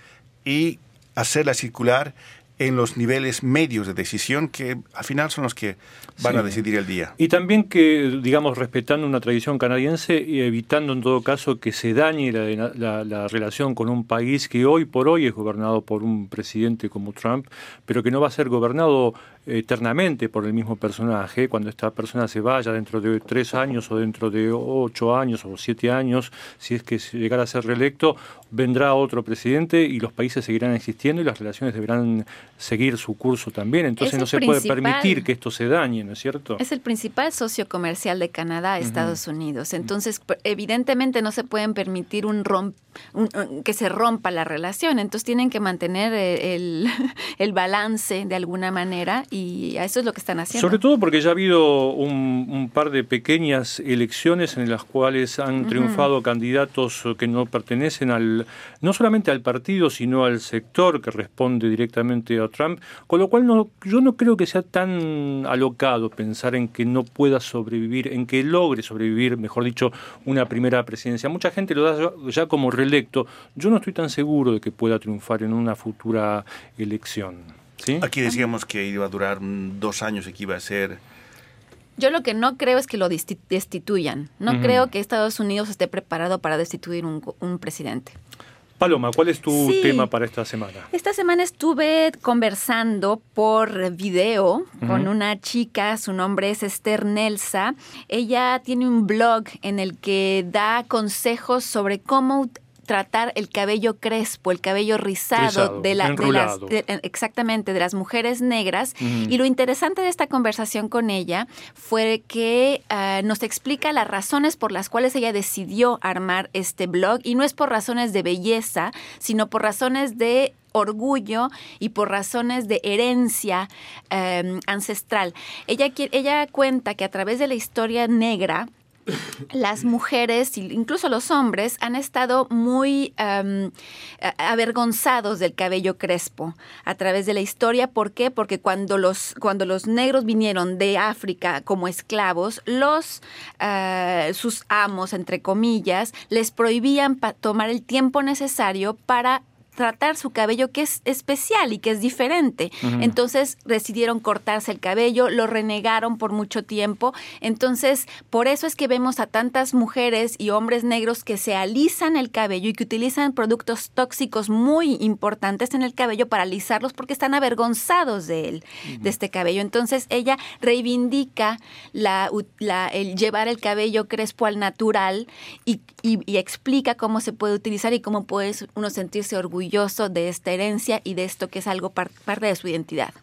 y hacerla circular en los niveles medios de decisión que al final son los que van a decidir el día. Y también que, digamos, respetando una tradición canadiense y evitando en todo caso que se dañe la, la, relación con un país que hoy por hoy es gobernado por un presidente como Trump, pero que no va a ser gobernado eternamente por el mismo personaje, cuando esta persona se vaya dentro de tres años o dentro de ocho años o siete años, si es que llegara a ser reelecto, vendrá otro presidente y los países seguirán existiendo y las relaciones deberán seguir su curso también. Entonces no se puede permitir que esto se dañe, ¿no es cierto? Es el principal socio comercial de Canadá, Estados Unidos. Entonces, evidentemente no se pueden permitir un, que se rompa la relación. Entonces tienen que mantener eh, el, el balance de alguna manera y eso es lo que están haciendo. Sobre todo porque ya ha habido un, par de pequeñas elecciones en las cuales han triunfado candidatos que no pertenecen al no solamente al partido, sino al sector que responde directamente a Trump, con lo cual no, yo no creo que sea tan alocado pensar en que no pueda sobrevivir, en que logre sobrevivir, mejor dicho, una primera presidencia. Mucha gente lo da ya como reelecto. Yo no estoy tan seguro de que pueda triunfar en una futura elección. Aquí decíamos que iba a durar dos años y que iba a ser... Yo lo que no creo es que lo destituyan. No creo que Estados Unidos esté preparado para destituir un, presidente. Paloma, ¿cuál es tu tema para esta semana? Esta semana estuve conversando por video con una chica, su nombre es Esther Nelsa. Ella tiene un blog en el que da consejos sobre cómo tratar el cabello crespo, el cabello rizado, de, la, las exactamente de las mujeres negras. Y lo interesante de esta conversación con ella fue que ah, nos explica las razones por las cuales ella decidió armar este blog y no es por razones de belleza, sino por razones de orgullo y por razones de herencia em, ancestral. Ella, ella cuenta que a través de la historia negra, las mujeres, incluso los hombres, han estado muy avergonzados del cabello crespo a través de la historia. ¿Por qué? Porque cuando los, cuando los negros vinieron de África como esclavos, los, ah, sus amos, entre comillas, les prohibían tomar el tiempo necesario para tratar su cabello que es especial y que es diferente. Entonces decidieron cortarse el cabello, lo renegaron por mucho tiempo. Entonces, por eso es que vemos a tantas mujeres y hombres negros que se alisan el cabello y que utilizan productos tóxicos muy importantes en el cabello para alisarlos porque están avergonzados de él, de este cabello. Entonces, ella reivindica la, el llevar el cabello crespo al natural y, y explica cómo se puede utilizar y cómo puede uno sentirse orgulloso de esta herencia y de esto que es algo parte de su identidad.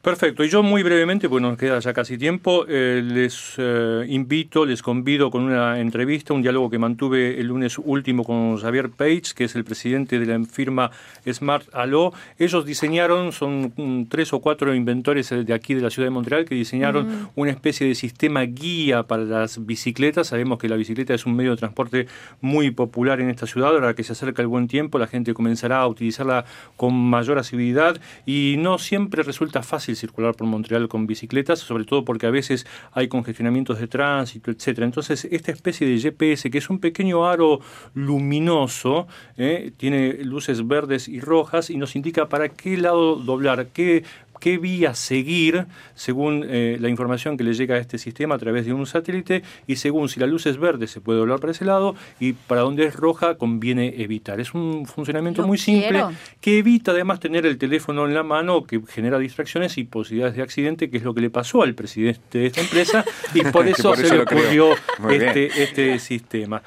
Perfecto, y yo muy brevemente, pues nos queda ya casi tiempo, eh, les eh, invito, les convido con una entrevista, un diálogo que mantuve el lunes último con Xavier Page, que es el presidente de la firma Smart Allo. Ellos diseñaron, son tres o cuatro inventores de aquí de la ciudad de Montreal, que diseñaron una especie de sistema guía para las bicicletas. Sabemos que la bicicleta es un medio de transporte muy popular en esta ciudad, ahora que se acerca el buen tiempo, la gente comenzará a utilizarla con mayor asiduidad y no siempre resulta fácil circular por Montreal con bicicletas, sobre todo porque a veces hay congestionamientos de tránsito, etcétera. Entonces, esta especie de GPS, que es un pequeño aro luminoso, eh, tiene luces verdes y rojas y nos indica para qué lado doblar, qué qué vía seguir según eh, la información que le llega a este sistema a través de un satélite y según si la luz es verde se puede doblar para ese lado y para donde es roja conviene evitar. Es un funcionamiento muy simple que evita además tener el teléfono en la mano que genera distracciones y posibilidades de accidente, que es lo que le pasó al presidente de esta empresa y por eso, se le ocurrió este, este sistema.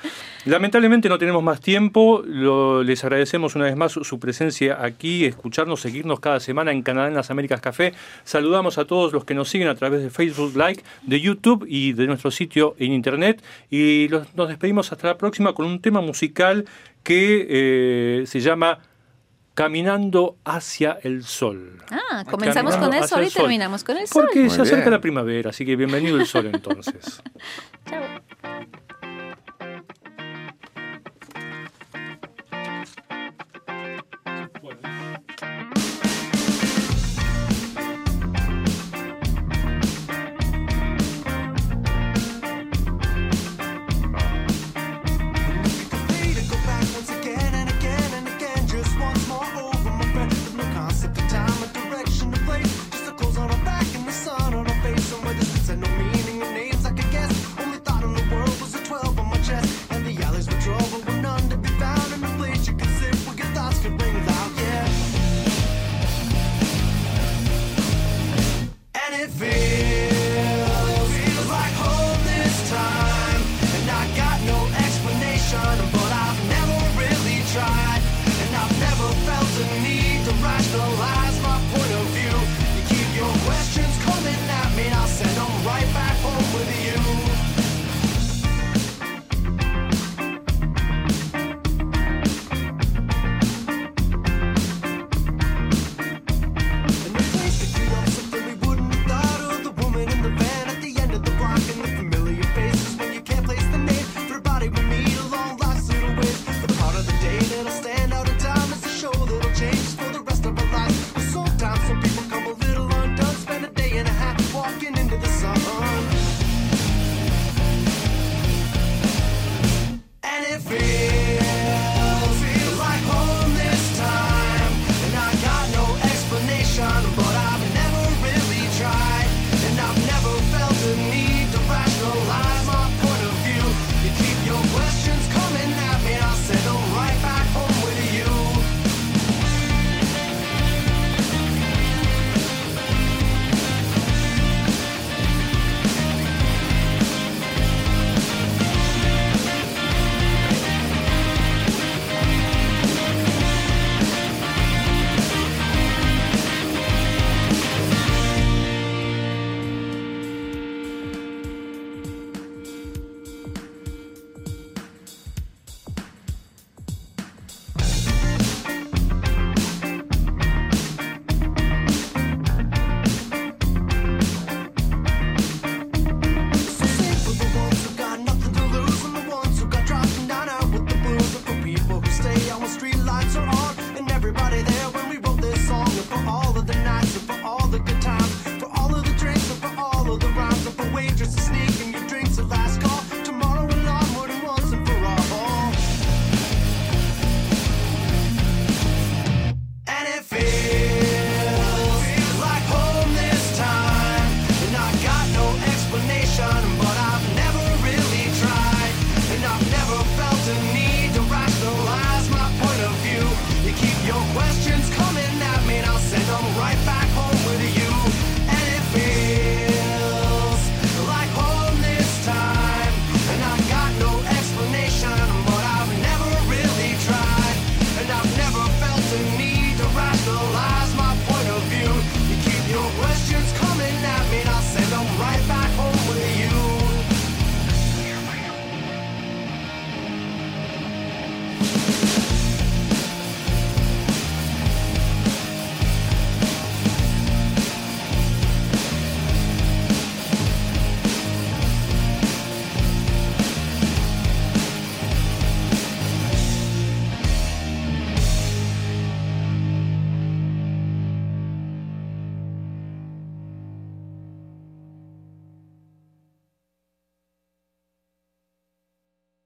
Lamentablemente no tenemos más tiempo, les agradecemos una vez más su, presencia aquí, escucharnos, seguirnos cada semana en Canadá en las Américas Café. Saludamos a todos los que nos siguen a través de Facebook Like, de YouTube y de nuestro sitio en Internet y nos despedimos hasta la próxima con un tema musical que eh, se llama Caminando hacia el sol. Ah, comenzamos con el sol y terminamos con el sol. Porque se acerca la primavera, así que bienvenido el sol entonces.